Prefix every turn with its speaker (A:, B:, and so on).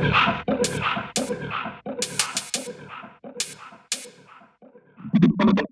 A: Ha!